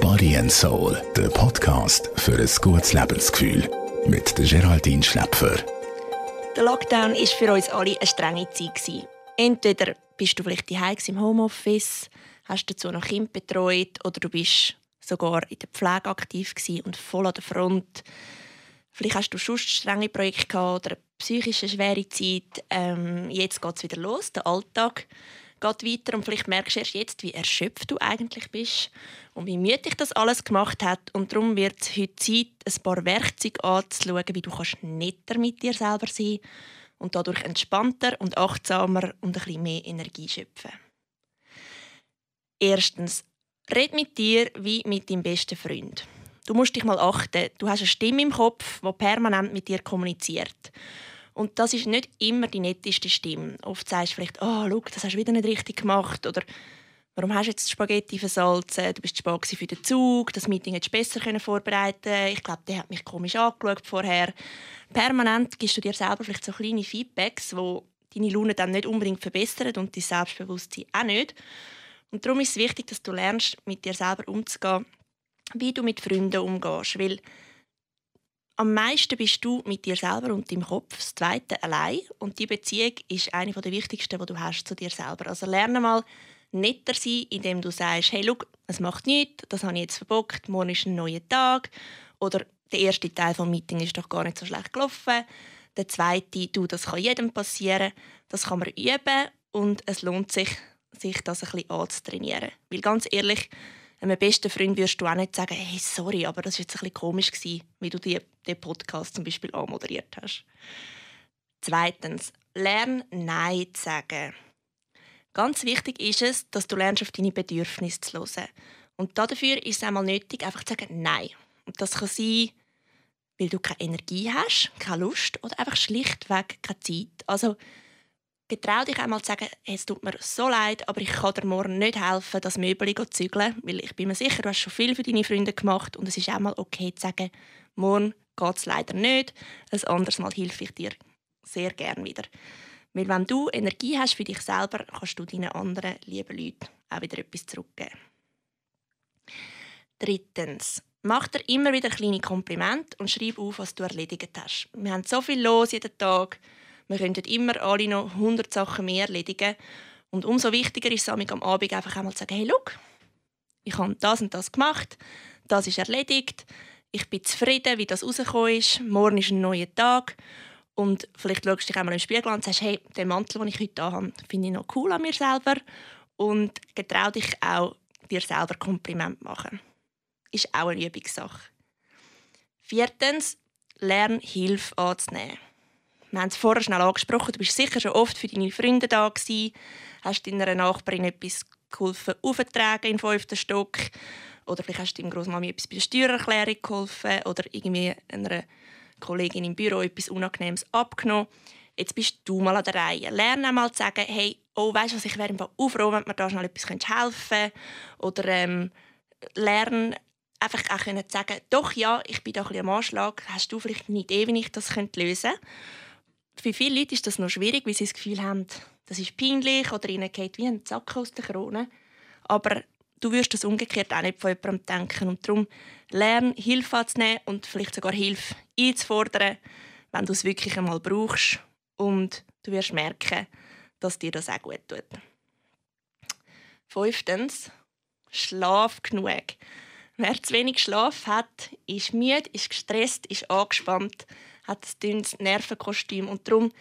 Body and Soul, der Podcast für ein gutes Lebensgefühl. Mit Geraldine Schläpfer. Der Lockdown war für uns alle eine strenge Zeit. Entweder bist du vielleicht daheim im Homeoffice, hast dazu noch Kind betreut oder du bist sogar in der Pflege aktiv und voll an der Front. Vielleicht hast du schon strenge Projekte oder eine psychische schwere Zeit. Ähm, jetzt geht es wieder los, der Alltag geht weiter und vielleicht merkst du erst jetzt, wie erschöpft du eigentlich bist und wie müde das alles gemacht hat. Und darum wird es heute Zeit, ein paar Werkzeuge anzuschauen, wie du kannst netter mit dir selber sein und dadurch entspannter und achtsamer und ein bisschen mehr Energie schöpfen. Erstens, red mit dir wie mit deinem besten Freund. Du musst dich mal achten, du hast eine Stimme im Kopf, die permanent mit dir kommuniziert. Und das ist nicht immer die netteste Stimme. Oft sagst du vielleicht, oh, schau, das hast du wieder nicht richtig gemacht. Oder warum hast du jetzt die Spaghetti versalzen? Du bist zu für den Zug. Das Meeting hättest du besser vorbereiten Ich glaube, der hat mich komisch angeschaut vorher. Permanent gibst du dir selber vielleicht so kleine Feedbacks, die deine Laune dann nicht unbedingt verbessern und dein Selbstbewusstsein auch nicht. Und darum ist es wichtig, dass du lernst, mit dir selber umzugehen, wie du mit Freunden umgehst. Weil am meisten bist du mit dir selber und deinem Kopf, das Zweite allein. Und die Beziehung ist eine der wichtigsten, die du hast zu dir selber. Also lerne mal netter sein, indem du sagst, hey, schau, es macht nichts, das habe ich jetzt verbockt, morgen ist ein neuer Tag. Oder der erste Teil des Meetings ist doch gar nicht so schlecht gelaufen. Der zweite, du, das kann jedem passieren. Das kann man üben und es lohnt sich, sich das ein bisschen anzutrainieren. Weil ganz ehrlich, einem besten Freund wirst du auch nicht sagen, hey, sorry, aber das war jetzt ein bisschen komisch, gewesen, wie du die, den Podcast zum Beispiel anmoderiert hast. Zweitens, lern Nein zu sagen. Ganz wichtig ist es, dass du lernst, auf deine Bedürfnisse zu hören. Und dafür ist es einmal nötig, einfach zu sagen Nein. Und das kann sein, weil du keine Energie hast, keine Lust oder einfach schlichtweg keine Zeit. Also getrau dich einmal zu sagen, es tut mir so leid, aber ich kann dir morgen nicht helfen, das Möbel zu zügeln, weil ich bin mir sicher, du hast schon viel für deine Freunde gemacht und es ist auch mal okay zu sagen, morgen geht es leider nicht, ein anderes Mal helfe ich dir sehr gern wieder. Weil wenn du Energie hast für dich selber, kannst du deinen anderen lieben Leuten auch wieder etwas zurückgeben. Drittens. Mach dir immer wieder kleine Komplimente und schreib auf, was du erledigt hast. Wir haben so viel los jeden Tag wir könnten immer alle noch 100 Sachen mehr erledigen. Und umso wichtiger ist es am Abend einfach einmal zu sagen, hey, schau, ich habe das und das gemacht, das ist erledigt, ich bin zufrieden, wie das rausgekommen ist, morgen ist ein neuer Tag und vielleicht schaust du dich einmal im Spiegel an und sagst, hey, den Mantel, den ich heute habe, finde ich noch cool an mir selber und getrau dich auch, dir selber Kompliment machen. Ist auch eine Übungssache. Viertens, lern Hilfe anzunehmen. Wir haben es vorher schnell angesprochen. Du bist sicher schon oft für deine Freunde da gewesen, hast deiner Nachbarin etwas geholfen, aufzutragen im fünften Stock. Oder vielleicht hast du deinem Großmami etwas bei der Steuererklärung geholfen oder irgendwie einer Kollegin im Büro etwas Unangenehmes abgenommen. Jetzt bist du mal an der Reihe. Lerne mal zu sagen, hey, oh, weißt du was, ich wäre einfach froh, wenn mir da schnell etwas helfen könnte. Oder ähm, lerne einfach auch zu sagen, doch ja, ich bin da ein bisschen am Anschlag. Hast du vielleicht eine Idee, wie ich das lösen könnte? Für viele Leute ist das noch schwierig, weil sie das Gefühl haben, das ist peinlich oder ihnen geht wie ein Zack aus der Krone. Aber du wirst das umgekehrt auch nicht von jemandem denken. Und darum lern, Hilfe anzunehmen und vielleicht sogar Hilfe einzufordern, wenn du es wirklich einmal brauchst. Und du wirst merken, dass dir das auch gut tut. Fünftens, schlaf genug. Wer zu wenig Schlaf hat, ist müde, ist gestresst, ist angespannt hat ein dünnes Nervenkostüm. Und darum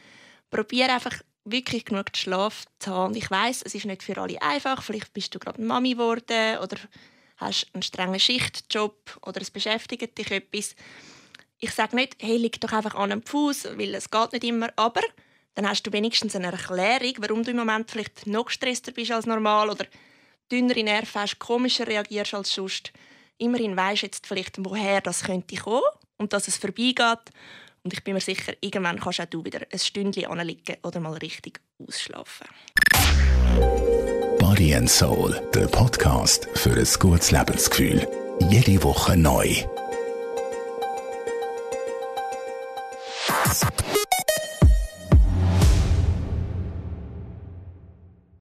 probiere einfach wirklich genug Schlaf zu haben. Und ich weiß, es ist nicht für alle einfach. Vielleicht bist du gerade Mami geworden oder hast einen strengen Schichtjob oder es beschäftigt dich etwas. Ich sage nicht, hey, leg doch einfach an einem Fuß, weil es geht nicht immer. Aber dann hast du wenigstens eine Erklärung, warum du im Moment vielleicht noch gestresster bist als normal oder dünnere Nerven hast, komischer reagierst als sonst. Immerhin weisst jetzt vielleicht, woher das könnte kommen und dass es vorbeigeht und ich bin mir sicher, irgendwann kannst auch du wieder ein Stündchen anlegen oder mal richtig ausschlafen. Body and Soul, der Podcast für ein gutes Lebensgefühl. Jede Woche neu.